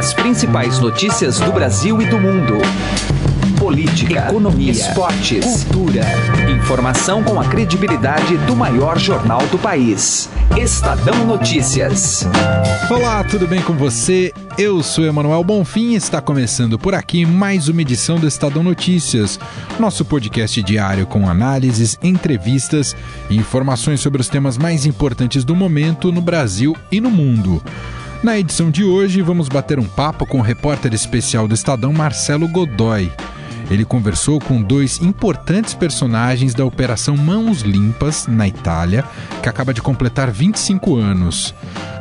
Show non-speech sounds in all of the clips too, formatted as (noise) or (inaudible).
As principais notícias do Brasil e do mundo. Política, economia, esportes, cultura. Informação com a credibilidade do maior jornal do país. Estadão Notícias. Olá, tudo bem com você? Eu sou Emanuel Bonfim e está começando por aqui mais uma edição do Estadão Notícias, nosso podcast diário com análises, entrevistas e informações sobre os temas mais importantes do momento no Brasil e no mundo. Na edição de hoje, vamos bater um papo com o repórter especial do Estadão, Marcelo Godoy. Ele conversou com dois importantes personagens da Operação Mãos Limpas, na Itália, que acaba de completar 25 anos.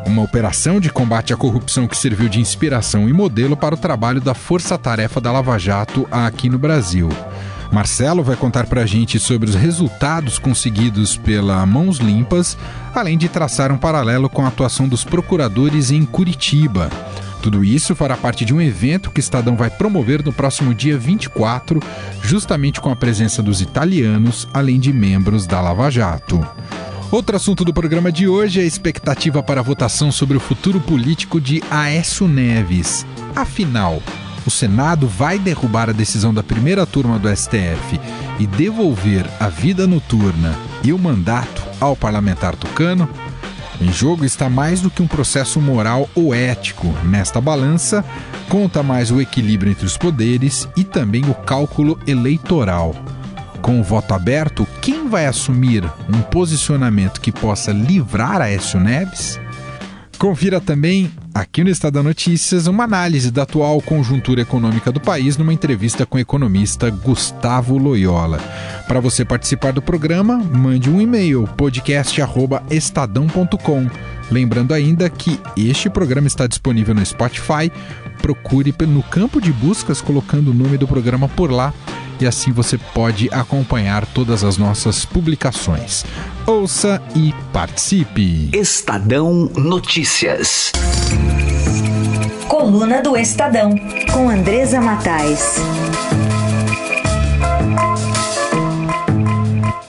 Uma operação de combate à corrupção que serviu de inspiração e modelo para o trabalho da Força Tarefa da Lava Jato aqui no Brasil. Marcelo vai contar para a gente sobre os resultados conseguidos pela Mãos Limpas, além de traçar um paralelo com a atuação dos procuradores em Curitiba. Tudo isso fará parte de um evento que Estadão vai promover no próximo dia 24, justamente com a presença dos italianos, além de membros da Lava Jato. Outro assunto do programa de hoje é a expectativa para a votação sobre o futuro político de Aécio Neves. Afinal, o Senado vai derrubar a decisão da primeira turma do STF e devolver a vida noturna e o mandato ao parlamentar tucano? Em jogo está mais do que um processo moral ou ético. Nesta balança, conta mais o equilíbrio entre os poderes e também o cálculo eleitoral. Com o voto aberto, quem vai assumir um posicionamento que possa livrar Aécio Neves? Confira também, aqui no Estado da Notícias, uma análise da atual conjuntura econômica do país numa entrevista com o economista Gustavo Loyola. Para você participar do programa, mande um e-mail podcast@estadão.com. Lembrando ainda que este programa está disponível no Spotify. Procure no campo de buscas colocando o nome do programa por lá e assim você pode acompanhar todas as nossas publicações. Ouça e participe. Estadão Notícias. Coluna do Estadão, com Andresa Matais.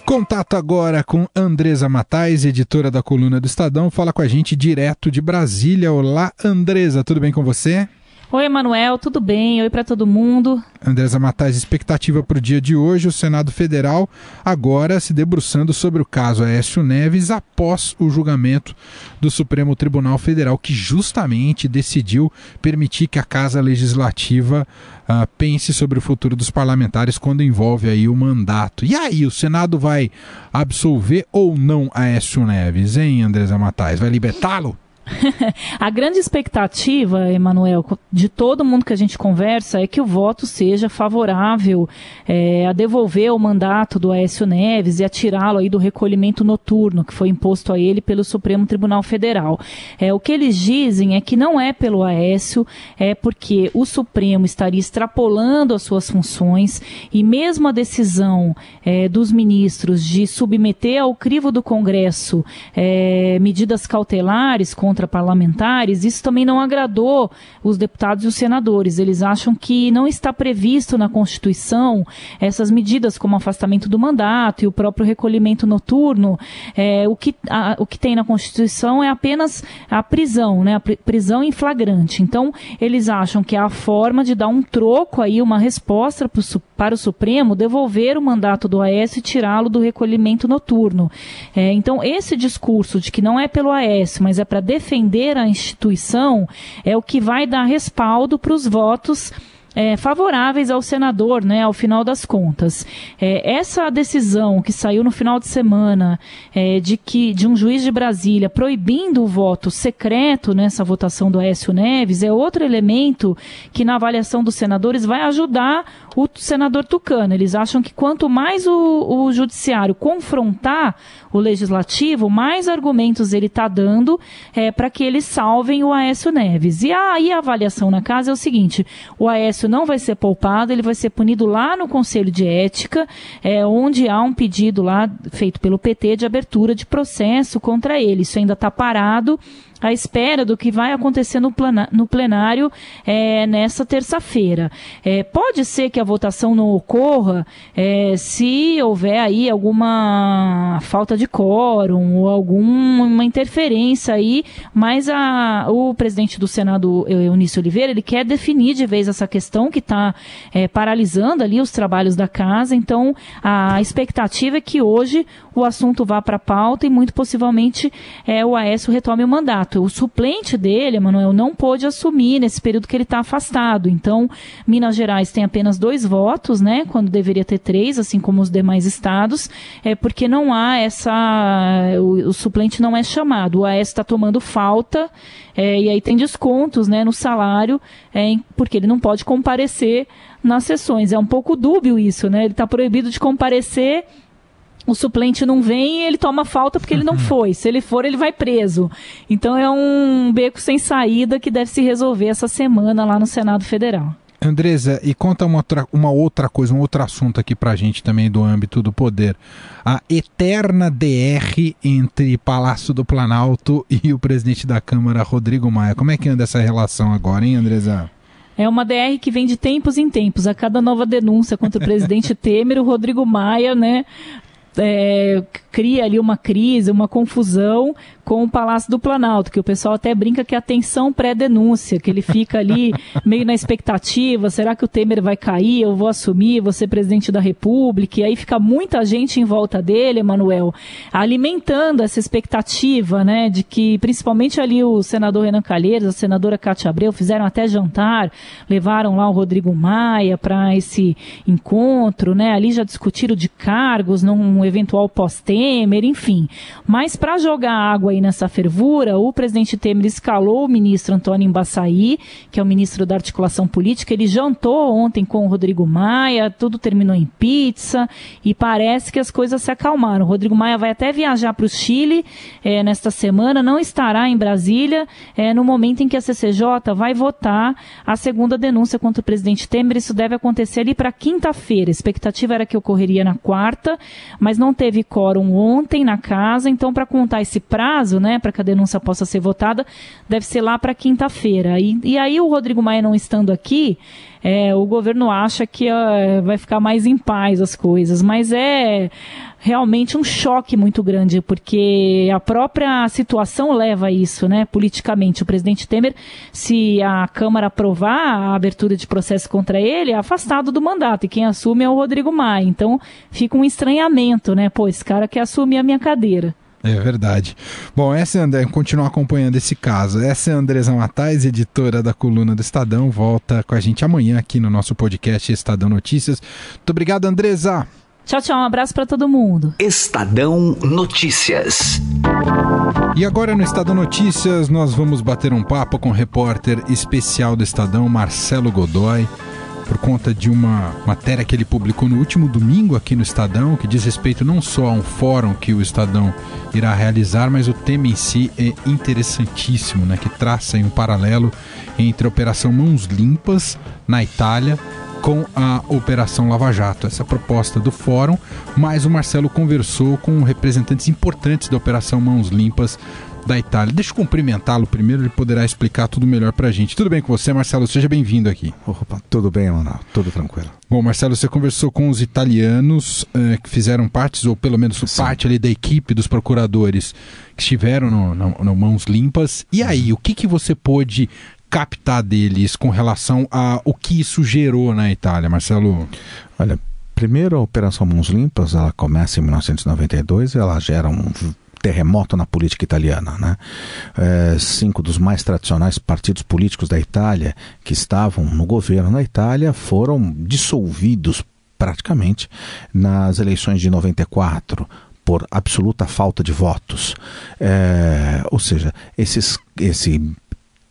Contato agora com Andresa Matais, editora da coluna do Estadão, fala com a gente direto de Brasília. Olá, Andresa, tudo bem com você? Oi, Emanuel, tudo bem? Oi para todo mundo. Andresa Matais, expectativa para o dia de hoje, o Senado Federal agora se debruçando sobre o caso Aécio Neves após o julgamento do Supremo Tribunal Federal, que justamente decidiu permitir que a Casa Legislativa uh, pense sobre o futuro dos parlamentares quando envolve aí o mandato. E aí, o Senado vai absolver ou não Aécio Neves, hein, Andresa Matais? Vai libertá-lo? (laughs) a grande expectativa, Emanuel, de todo mundo que a gente conversa é que o voto seja favorável é, a devolver o mandato do Aécio Neves e a tirá-lo aí do recolhimento noturno que foi imposto a ele pelo Supremo Tribunal Federal. É, o que eles dizem é que não é pelo Aécio, é porque o Supremo estaria extrapolando as suas funções e mesmo a decisão é, dos ministros de submeter ao crivo do Congresso é, medidas cautelares contra contra parlamentares, isso também não agradou os deputados e os senadores. Eles acham que não está previsto na Constituição essas medidas como afastamento do mandato e o próprio recolhimento noturno. É, o, que, a, o que tem na Constituição é apenas a prisão, né, a prisão em flagrante. Então, eles acham que é a forma de dar um troco aí, uma resposta pro, para o Supremo devolver o mandato do AS e tirá-lo do recolhimento noturno. É, então, esse discurso de que não é pelo AS, mas é para defender a instituição é o que vai dar respaldo para os votos é, favoráveis ao senador, né, ao final das contas. É, essa decisão que saiu no final de semana é, de que de um juiz de Brasília proibindo o voto secreto nessa votação do Aécio Neves é outro elemento que na avaliação dos senadores vai ajudar o senador Tucano. Eles acham que quanto mais o, o judiciário confrontar o legislativo, mais argumentos ele está dando é, para que eles salvem o Aécio Neves. E aí a, a avaliação na casa é o seguinte: o Aécio não vai ser poupado, ele vai ser punido lá no Conselho de Ética, é, onde há um pedido lá feito pelo PT de abertura de processo contra ele. Isso ainda está parado à espera do que vai acontecer no, plana, no plenário é, nessa terça-feira. É, pode ser que a votação não ocorra é, se houver aí alguma falta de quórum ou alguma interferência aí, mas a, o presidente do Senado, Eunício Oliveira, ele quer definir de vez essa questão que está é, paralisando ali os trabalhos da casa, então a expectativa é que hoje o assunto vá para a pauta e muito possivelmente é, o Aécio retome o mandato. O suplente dele, Emanuel, não pôde assumir nesse período que ele está afastado. Então, Minas Gerais tem apenas dois votos, né? Quando deveria ter três, assim como os demais estados, é porque não há essa. O, o suplente não é chamado. O Aécio está tomando falta. É, e aí tem descontos né, no salário, é, porque ele não pode comparecer nas sessões. É um pouco dúbio isso, né? Ele está proibido de comparecer o suplente não vem e ele toma falta porque ele não uhum. foi. Se ele for, ele vai preso. Então é um beco sem saída que deve se resolver essa semana lá no Senado Federal. Andresa, e conta uma outra, uma outra coisa, um outro assunto aqui pra gente também do âmbito do poder. A eterna DR entre Palácio do Planalto (laughs) e o presidente da Câmara, Rodrigo Maia. Como é que anda essa relação agora, hein, Andresa? É uma DR que vem de tempos em tempos. A cada nova denúncia contra o presidente (laughs) Temer, o Rodrigo Maia, né, é, cria ali uma crise, uma confusão com o Palácio do Planalto, que o pessoal até brinca que é a tensão pré-denúncia, que ele fica ali (laughs) meio na expectativa, será que o Temer vai cair, eu vou assumir, vou ser presidente da República, e aí fica muita gente em volta dele, Emanuel, alimentando essa expectativa, né, de que principalmente ali o senador Renan Calheiros, a senadora Cátia Abreu fizeram até jantar, levaram lá o Rodrigo Maia para esse encontro, né, ali já discutiram de cargos num eventual pós-Temer, enfim. Mas para jogar água aí nessa fervura, o presidente Temer escalou o ministro Antônio Embaçaí, que é o ministro da Articulação Política. Ele jantou ontem com o Rodrigo Maia, tudo terminou em pizza e parece que as coisas se acalmaram. O Rodrigo Maia vai até viajar para o Chile é, nesta semana, não estará em Brasília é, no momento em que a CCJ vai votar a segunda denúncia contra o presidente Temer. Isso deve acontecer ali para quinta-feira. A expectativa era que ocorreria na quarta, mas não teve quórum ontem na casa, então para contar esse prazo, prazo, né, para que a denúncia possa ser votada, deve ser lá para quinta-feira. E, e aí o Rodrigo Maia não estando aqui, é, o governo acha que uh, vai ficar mais em paz as coisas, mas é realmente um choque muito grande, porque a própria situação leva a isso, né, politicamente. O presidente Temer, se a Câmara aprovar a abertura de processo contra ele, é afastado do mandato, e quem assume é o Rodrigo Maia. Então fica um estranhamento, né, pô, esse cara quer assumir a minha cadeira. É verdade. Bom, essa é André, continuar acompanhando esse caso. Essa é a Andresa Matais, editora da coluna do Estadão. Volta com a gente amanhã aqui no nosso podcast Estadão Notícias. Muito obrigado, Andresa. Tchau, tchau. Um abraço para todo mundo. Estadão Notícias. E agora no Estadão Notícias nós vamos bater um papo com o repórter especial do Estadão, Marcelo Godoy por conta de uma matéria que ele publicou no último domingo aqui no Estadão, que diz respeito não só a um fórum que o Estadão irá realizar, mas o tema em si é interessantíssimo, né? Que traça um paralelo entre a Operação Mãos Limpas na Itália com a Operação Lava Jato, essa proposta do fórum, mas o Marcelo conversou com representantes importantes da Operação Mãos Limpas da Itália. Deixa eu cumprimentá-lo primeiro, ele poderá explicar tudo melhor pra gente. Tudo bem com você, Marcelo? Seja bem-vindo aqui. Opa, tudo bem, Manuel. Tudo tranquilo. Bom, Marcelo, você conversou com os italianos eh, que fizeram parte, ou pelo menos Sim. parte ali da equipe dos procuradores que estiveram no, no, no Mãos Limpas. E aí, o que, que você pôde captar deles com relação a o que isso gerou na Itália, Marcelo? Olha, primeiro a Operação Mãos Limpas, ela começa em 1992 e ela gera um terremoto na política italiana. Né? É, cinco dos mais tradicionais partidos políticos da Itália que estavam no governo na Itália foram dissolvidos praticamente nas eleições de 94 por absoluta falta de votos. É, ou seja, esses, esse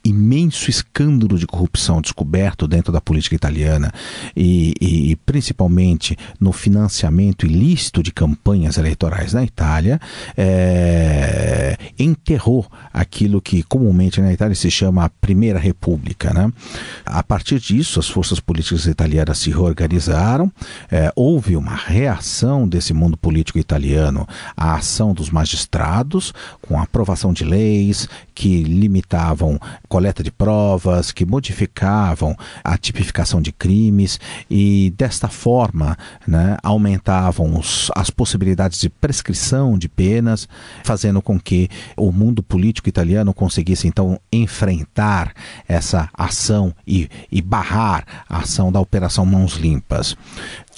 imenso escândalo de corrupção descoberto dentro da política italiana e, e, principalmente no financiamento ilícito de campanhas eleitorais na Itália, é, enterrou aquilo que comumente na Itália se chama a Primeira República. Né? A partir disso, as forças políticas italianas se reorganizaram, é, houve uma reação desse mundo político italiano à ação dos magistrados, com a aprovação de leis que limitavam coleta de provas, que modificavam a tipificação de crimes e, desta forma, né, aumentavam os, as possibilidades de prescrição de penas, fazendo com que o mundo político italiano conseguisse então enfrentar essa ação e, e barrar a ação da Operação Mãos Limpas.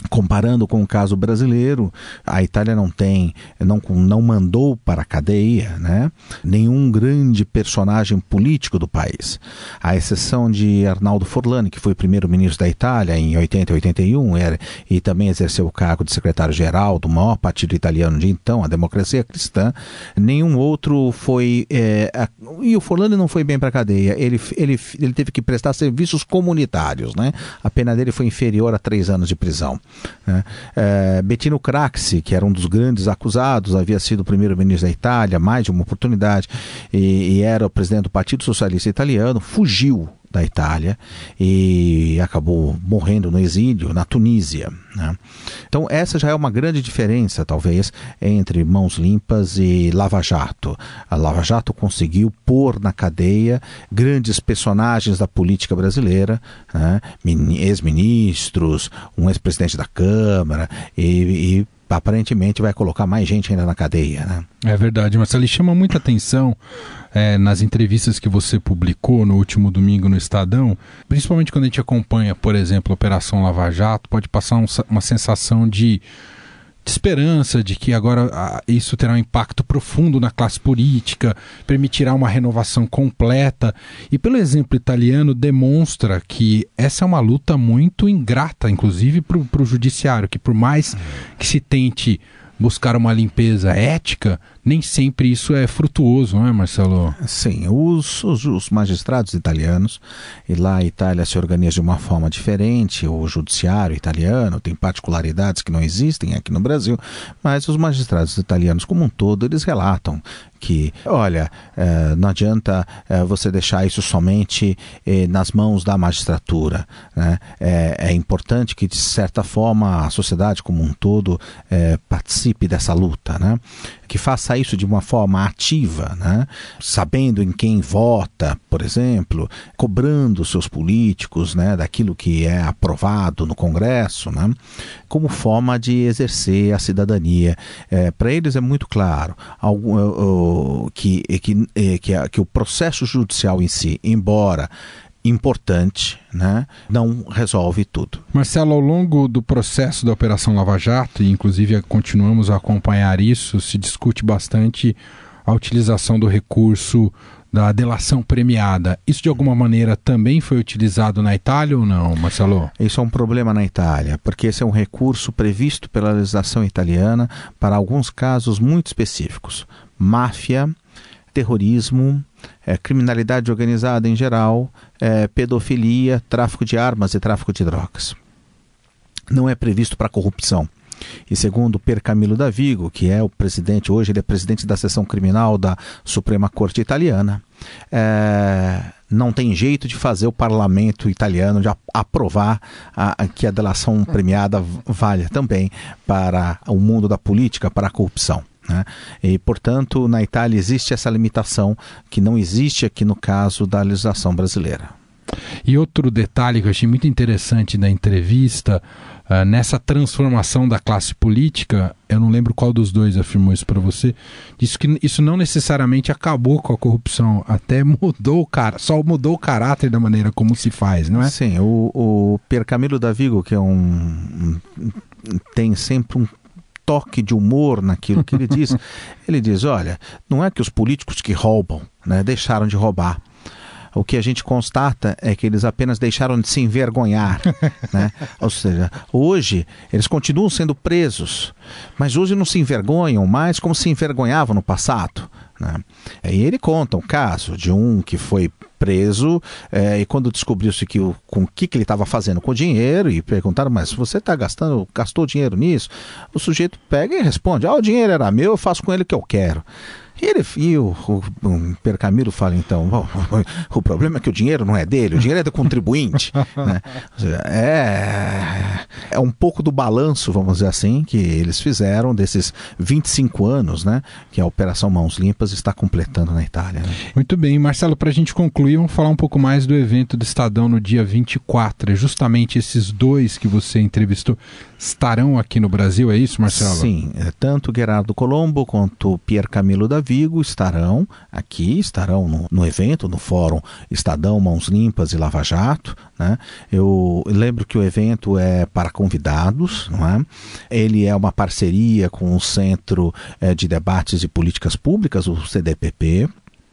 Comparando com o caso brasileiro, a Itália não tem, não, não mandou para a cadeia né, nenhum grande personagem político do país. À exceção de Arnaldo Forlani, que foi primeiro-ministro da Itália em 80 e 81 era, e também exerceu o cargo de secretário-geral do maior partido italiano de então, a Democracia Cristã, nenhum outro foi. É, a, e o Forlani não foi bem para a cadeia, ele, ele, ele teve que prestar serviços comunitários. Né? A pena dele foi inferior a três anos de prisão. Né? É, Bettino Craxi, que era um dos grandes acusados, havia sido primeiro-ministro da Itália mais de uma oportunidade e, e era o presidente do Partido Socialista Italiano, fugiu da Itália e acabou morrendo no exílio na Tunísia. Né? Então, essa já é uma grande diferença, talvez, entre Mãos Limpas e Lava Jato. A Lava Jato conseguiu pôr na cadeia grandes personagens da política brasileira, né? ex-ministros, um ex-presidente da Câmara e, e aparentemente vai colocar mais gente ainda na cadeia. Né? É verdade, Marcelo. E chama muita atenção é, nas entrevistas que você publicou no último domingo no Estadão, principalmente quando a gente acompanha, por exemplo, a Operação Lava Jato, pode passar um, uma sensação de de esperança de que agora ah, isso terá um impacto profundo na classe política, permitirá uma renovação completa. E pelo exemplo italiano, demonstra que essa é uma luta muito ingrata, inclusive para o judiciário, que por mais que se tente buscar uma limpeza ética, nem sempre isso é frutuoso, não é, Marcelo? Sim, os, os, os, magistrados italianos, e lá a Itália se organiza de uma forma diferente, o judiciário italiano tem particularidades que não existem aqui no Brasil, mas os magistrados italianos como um todo, eles relatam que, olha, é, não adianta é, você deixar isso somente é, nas mãos da magistratura. Né? É, importante que, de certa forma, a sociedade como um todo participe dessa luta, né? que faça isso de uma forma ativa, né? sabendo em quem vota, por exemplo, cobrando seus políticos né? daquilo que é aprovado no Congresso, né? como forma de exercer a cidadania. É, Para eles é muito claro. Algum, que, que, é, que, a, que o processo judicial em si, embora importante, né, não resolve tudo. Marcelo, ao longo do processo da Operação Lava Jato, e inclusive continuamos a acompanhar isso, se discute bastante a utilização do recurso da delação premiada. Isso de alguma maneira também foi utilizado na Itália ou não, Marcelo? Isso é um problema na Itália, porque esse é um recurso previsto pela legislação italiana para alguns casos muito específicos máfia, terrorismo, é, criminalidade organizada em geral, é, pedofilia, tráfico de armas e tráfico de drogas. Não é previsto para corrupção. E segundo Per Camilo Davigo, que é o presidente, hoje ele é presidente da seção criminal da Suprema Corte Italiana, é, não tem jeito de fazer o parlamento italiano de aprovar a, a, que a delação premiada valha também para o mundo da política, para a corrupção. Né? E, portanto, na Itália existe essa limitação que não existe aqui no caso da legislação brasileira. E outro detalhe que eu achei muito interessante da entrevista, uh, nessa transformação da classe política, eu não lembro qual dos dois afirmou isso para você, disse que isso não necessariamente acabou com a corrupção, até (laughs) mudou o cara, só mudou o caráter da maneira como se faz, não é? Sim, o, o Pier Camilo Davigo, que é um tem sempre um toque de humor naquilo que ele diz. (laughs) ele diz: olha, não é que os políticos que roubam né, deixaram de roubar, o que a gente constata é que eles apenas deixaram de se envergonhar. (laughs) né? Ou seja, hoje eles continuam sendo presos, mas hoje não se envergonham mais como se envergonhavam no passado. Né? E ele conta um caso de um que foi preso é, e quando descobriu-se que o, com o que, que ele estava fazendo com o dinheiro e perguntaram, mas você está gastando, gastou dinheiro nisso? O sujeito pega e responde, ah, o dinheiro era meu, eu faço com ele o que eu quero. E, ele, e o, o, o Percamilo fala então: o, (laughs) o, problema é que o dinheiro não é dele, o dinheiro é do contribuinte. (laughs) né? é, é um pouco do balanço, vamos dizer assim, que eles fizeram desses 25 anos né, que a Operação Mãos Limpas está completando na Itália. Né? Muito bem, Marcelo, para a gente concluir, vamos falar um pouco mais do evento do Estadão no dia 24. É justamente esses dois que você entrevistou estarão aqui no Brasil, é isso, Marcelo? Sim, é, tanto Gerardo Colombo quanto Pier Camilo Davigo estarão aqui, estarão no, no, evento, no fórum Estadão Mãos Limpas e Lava Jato. Né? Eu lembro que o evento é para convidados, não é? ele é uma parceria com o Centro é, de Debates e Políticas Públicas, o CDPP,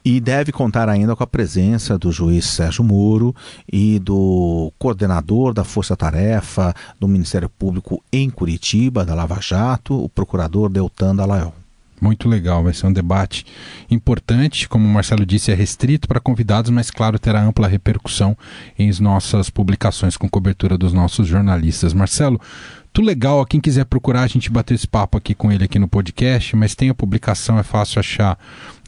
e deve contar ainda com a presença do juiz Sérgio Moro e do coordenador da Força Tarefa do Ministério Público em Curitiba, da Lava Jato, o procurador Deltan Dallagnol. Muito legal, vai ser um debate importante, como o Marcelo disse, é restrito para convidados, mas claro, terá ampla repercussão em nossas publicações com cobertura dos nossos jornalistas. Marcelo, muito legal. Quem quiser procurar, a gente bateu esse papo aqui com ele aqui no podcast, mas tem a publicação, é fácil achar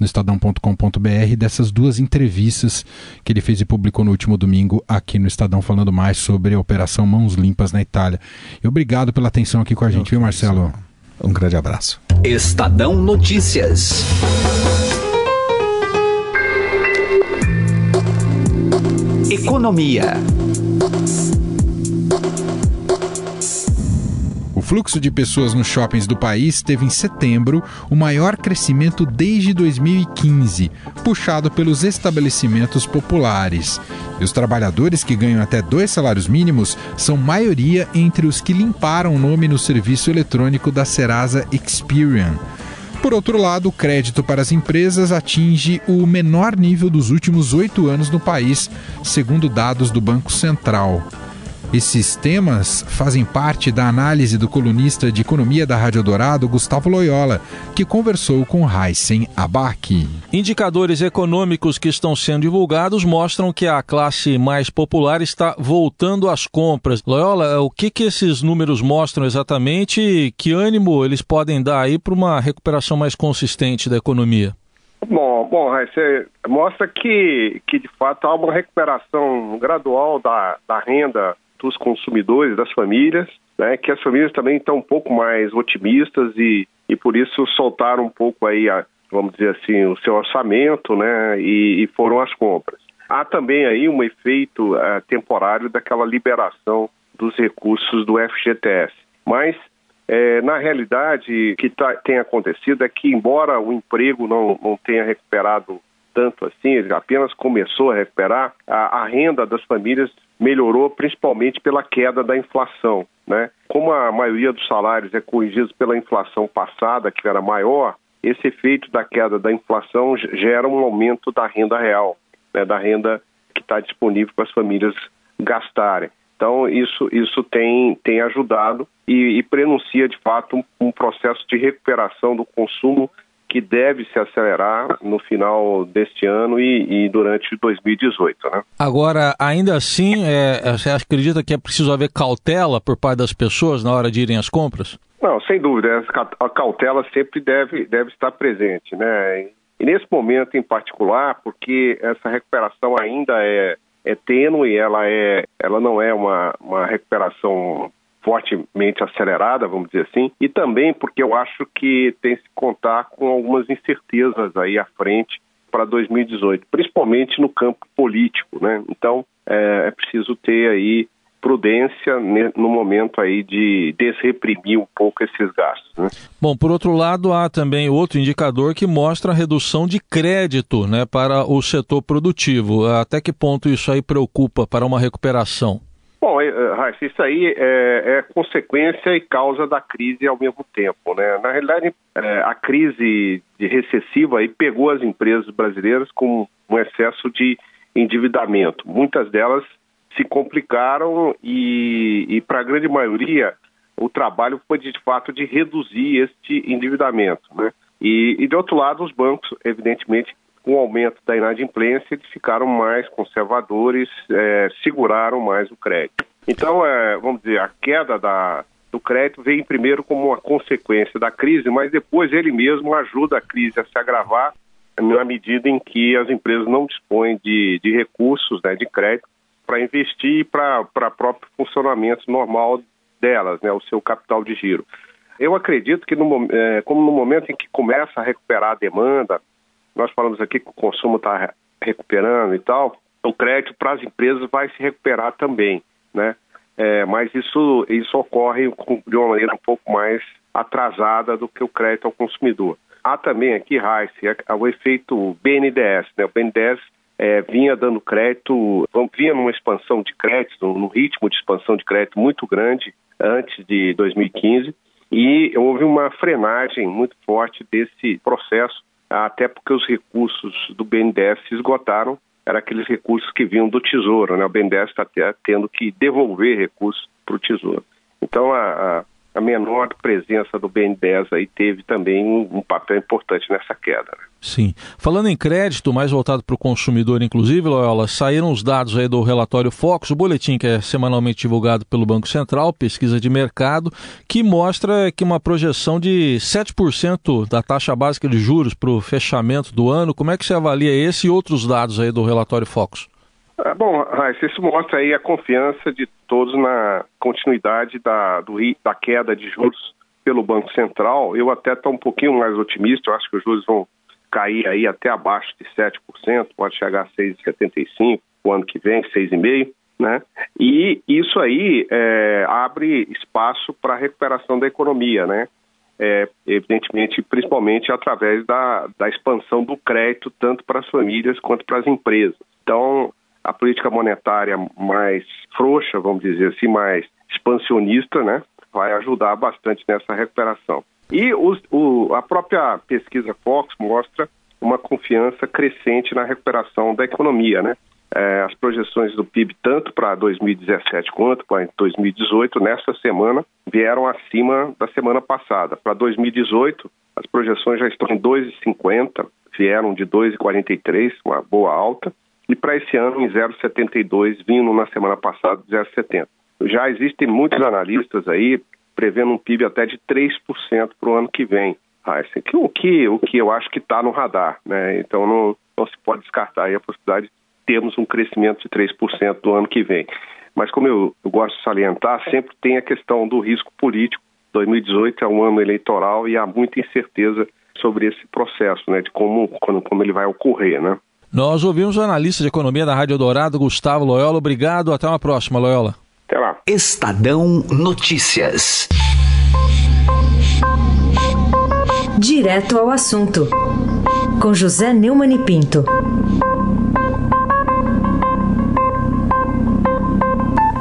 no estadão.com.br dessas duas entrevistas que ele fez e publicou no último domingo aqui no Estadão, falando mais sobre a Operação Mãos Limpas na Itália. E obrigado pela atenção aqui com a gente, viu, Marcelo? Um grande abraço. Estadão Notícias. Economia. Fluxo de pessoas nos shoppings do país teve em setembro o maior crescimento desde 2015, puxado pelos estabelecimentos populares. E os trabalhadores que ganham até dois salários mínimos são maioria entre os que limparam o nome no serviço eletrônico da Serasa Experian. Por outro lado, o crédito para as empresas atinge o menor nível dos últimos oito anos no país, segundo dados do Banco Central. Esses temas fazem parte da análise do colunista de economia da Rádio Dourado, Gustavo Loyola, que conversou com Heisen Abac. Indicadores econômicos que estão sendo divulgados mostram que a classe mais popular está voltando às compras. Loyola, o que, que esses números mostram exatamente e que ânimo eles podem dar aí para uma recuperação mais consistente da economia? Bom, bom, você mostra que, que de fato há uma recuperação gradual da, da renda dos consumidores, das famílias, né, que as famílias também estão um pouco mais otimistas e, e por isso soltaram um pouco aí, a, vamos dizer assim, o seu orçamento né, e, e foram às compras. Há também aí um efeito uh, temporário daquela liberação dos recursos do FGTS. Mas, é, na realidade, o que tá, tem acontecido é que, embora o emprego não, não tenha recuperado tanto assim, ele apenas começou a recuperar, a, a renda das famílias melhorou principalmente pela queda da inflação. Né? Como a maioria dos salários é corrigido pela inflação passada, que era maior, esse efeito da queda da inflação gera um aumento da renda real, né? da renda que está disponível para as famílias gastarem. Então, isso, isso tem, tem ajudado e, e prenuncia, de fato, um, um processo de recuperação do consumo que deve se acelerar no final deste ano e, e durante 2018. Né? Agora, ainda assim, é, você acredita que é preciso haver cautela por parte das pessoas na hora de irem às compras? Não, sem dúvida. A cautela sempre deve, deve estar presente. Né? E nesse momento em particular, porque essa recuperação ainda é, é tênue, ela, é, ela não é uma, uma recuperação fortemente acelerada, vamos dizer assim, e também porque eu acho que tem que contar com algumas incertezas aí à frente para 2018, principalmente no campo político, né? Então é, é preciso ter aí prudência no momento aí de desreprimir um pouco esses gastos. Né? Bom, por outro lado, há também outro indicador que mostra a redução de crédito né, para o setor produtivo. Até que ponto isso aí preocupa para uma recuperação? Bom, é, é, Raíssa, isso aí é, é, consequência e causa da crise ao mesmo tempo. Né? Na realidade, é, a crise recessiva aí pegou as empresas brasileiras com um excesso de endividamento. Muitas delas se complicaram e, e para a grande maioria, o trabalho foi de fato de reduzir este endividamento. Né? E, e, de outro lado, os bancos, evidentemente, com o aumento da inadimplência, eles ficaram mais conservadores, é, seguraram mais o crédito. Então, é, vamos dizer, a queda da, do crédito vem primeiro como uma consequência da crise, mas depois ele mesmo ajuda a crise a se agravar na medida em que as empresas não dispõem de, de recursos, né, de crédito, para investir para o próprio funcionamento normal delas, né, o seu capital de giro. Eu acredito que, no, é, como no momento em que começa a recuperar a demanda, nós falamos aqui que o consumo está recuperando e tal, o crédito para as empresas vai se recuperar também, né? É, mas isso, isso ocorre de uma maneira um pouco mais atrasada do que o crédito ao consumidor. Há também aqui, Rice, é, é o efeito BNDES. Né? O BNDES é, vinha dando crédito, vinha numa expansão de crédito, num ritmo de expansão de crédito muito grande antes de 2015 e houve uma frenagem muito forte desse processo, até porque os recursos do BNDES se esgotaram, eram aqueles recursos que vinham do Tesouro, né? O BNDES está tendo que devolver recursos para o Tesouro. Então, a, a a menor presença do BNDES aí teve também um, papel importante nessa queda. Né? Sim. Falando em crédito, mais voltado para o consumidor, inclusive, Loyola, saíram os dados aí do relatório Focus, o boletim que é semanalmente divulgado pelo Banco Central, pesquisa de mercado, que mostra que uma projeção de 7% da taxa básica de juros para o fechamento do ano. Como é que você avalia esse e outros dados aí do relatório Focus? É, bom, Raíssa, isso mostra aí a confiança de todos na continuidade da, do, da queda de juros pelo Banco Central. Eu até estou um pouquinho mais otimista, eu acho que os juros vão cair aí até abaixo de 7%, pode chegar a 6,75% o ano que vem, 6,5%. Né? E isso aí é, abre espaço para a recuperação da economia, né? É, evidentemente, principalmente através da, da expansão do crédito, tanto para as famílias quanto para as empresas. Então, a política monetária mais frouxa, vamos dizer assim, mais expansionista, né, vai ajudar bastante nessa recuperação. E os, o, a própria pesquisa Fox mostra uma confiança crescente na recuperação da economia, né? É, as projeções do PIB, tanto para 2017 quanto para 2018, nesta semana, vieram acima da semana passada. Para 2018, as projeções já estão em 2,50, vieram de 2,43, uma boa alta e para esse ano em 0,72, vindo na semana passada 0,70. Já existem muitos analistas aí prevendo um PIB até de 3% para o ano que vem. Ah, aqui, o, que, o que eu acho que está no radar, né? Então não, não se pode descartar a possibilidade de termos um crescimento de 3% do ano que vem. Mas como eu, eu gosto de salientar, sempre tem a questão do risco político. 2018 é um ano eleitoral e há muita incerteza sobre esse processo, né? De como, como, como ele vai ocorrer, né? Nós ouvimos o analista de economia da Rádio Dourado, Gustavo Loyola. Obrigado, até uma próxima, Loyola. Até lá. Estadão Notícias. Direto ao assunto, com José Neumann e Pinto.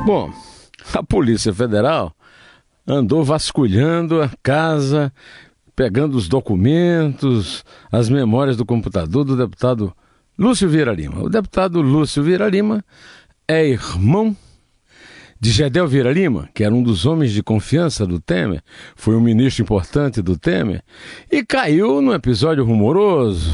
Bom, a Polícia Federal andou vasculhando a casa, pegando os documentos, as memórias do computador do deputado Lúcio Vieira Lima. O deputado Lúcio Vieira Lima é irmão de Gedel Vieira Lima, que era um dos homens de confiança do Temer, foi um ministro importante do Temer, e caiu num episódio rumoroso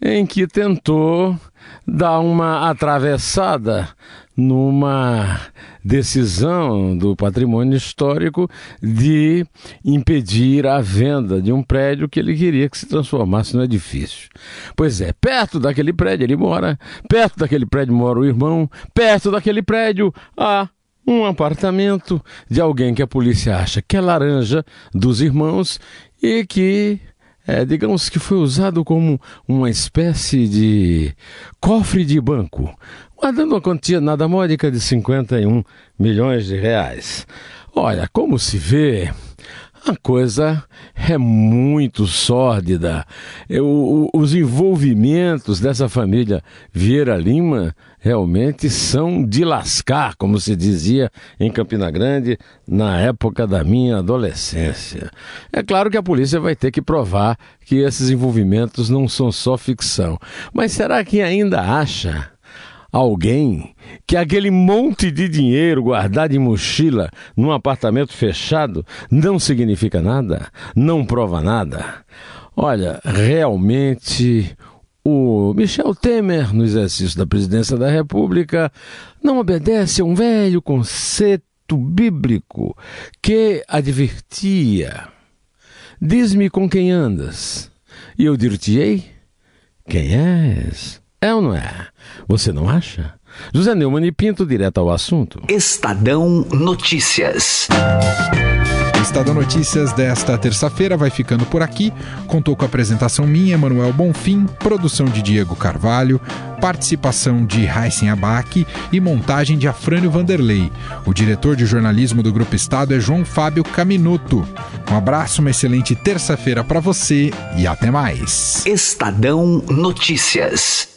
em que tentou dar uma atravessada numa decisão do patrimônio histórico de impedir a venda de um prédio que ele queria que se transformasse no edifício. Pois é, perto daquele prédio ele mora, perto daquele prédio mora o irmão, perto daquele prédio há um apartamento de alguém que a polícia acha que é laranja dos irmãos e que é, digamos que foi usado como uma espécie de cofre de banco, guardando uma quantia nada módica de 51 milhões de reais. Olha, como se vê, a coisa é muito sórdida. Eu, os envolvimentos dessa família Vieira Lima realmente são de lascar, como se dizia em Campina Grande na época da minha adolescência. É claro que a polícia vai ter que provar que esses envolvimentos não são só ficção. Mas será que ainda acha alguém que aquele monte de dinheiro guardado em mochila num apartamento fechado não significa nada, não prova nada. Olha, realmente o Michel Temer, no exercício da presidência da República, não obedece a um velho conceito bíblico que advertia: Diz-me com quem andas, e eu dir-te-ei quem és. É ou não é? Você não acha? José Neumann e Pinto, direto ao assunto. Estadão Notícias. Estadão Notícias desta terça-feira vai ficando por aqui. Contou com a apresentação minha, Manuel Bonfim, produção de Diego Carvalho, participação de Heisen Abac e montagem de Afrânio Vanderlei. O diretor de jornalismo do Grupo Estado é João Fábio Caminuto. Um abraço, uma excelente terça-feira para você e até mais. Estadão Notícias.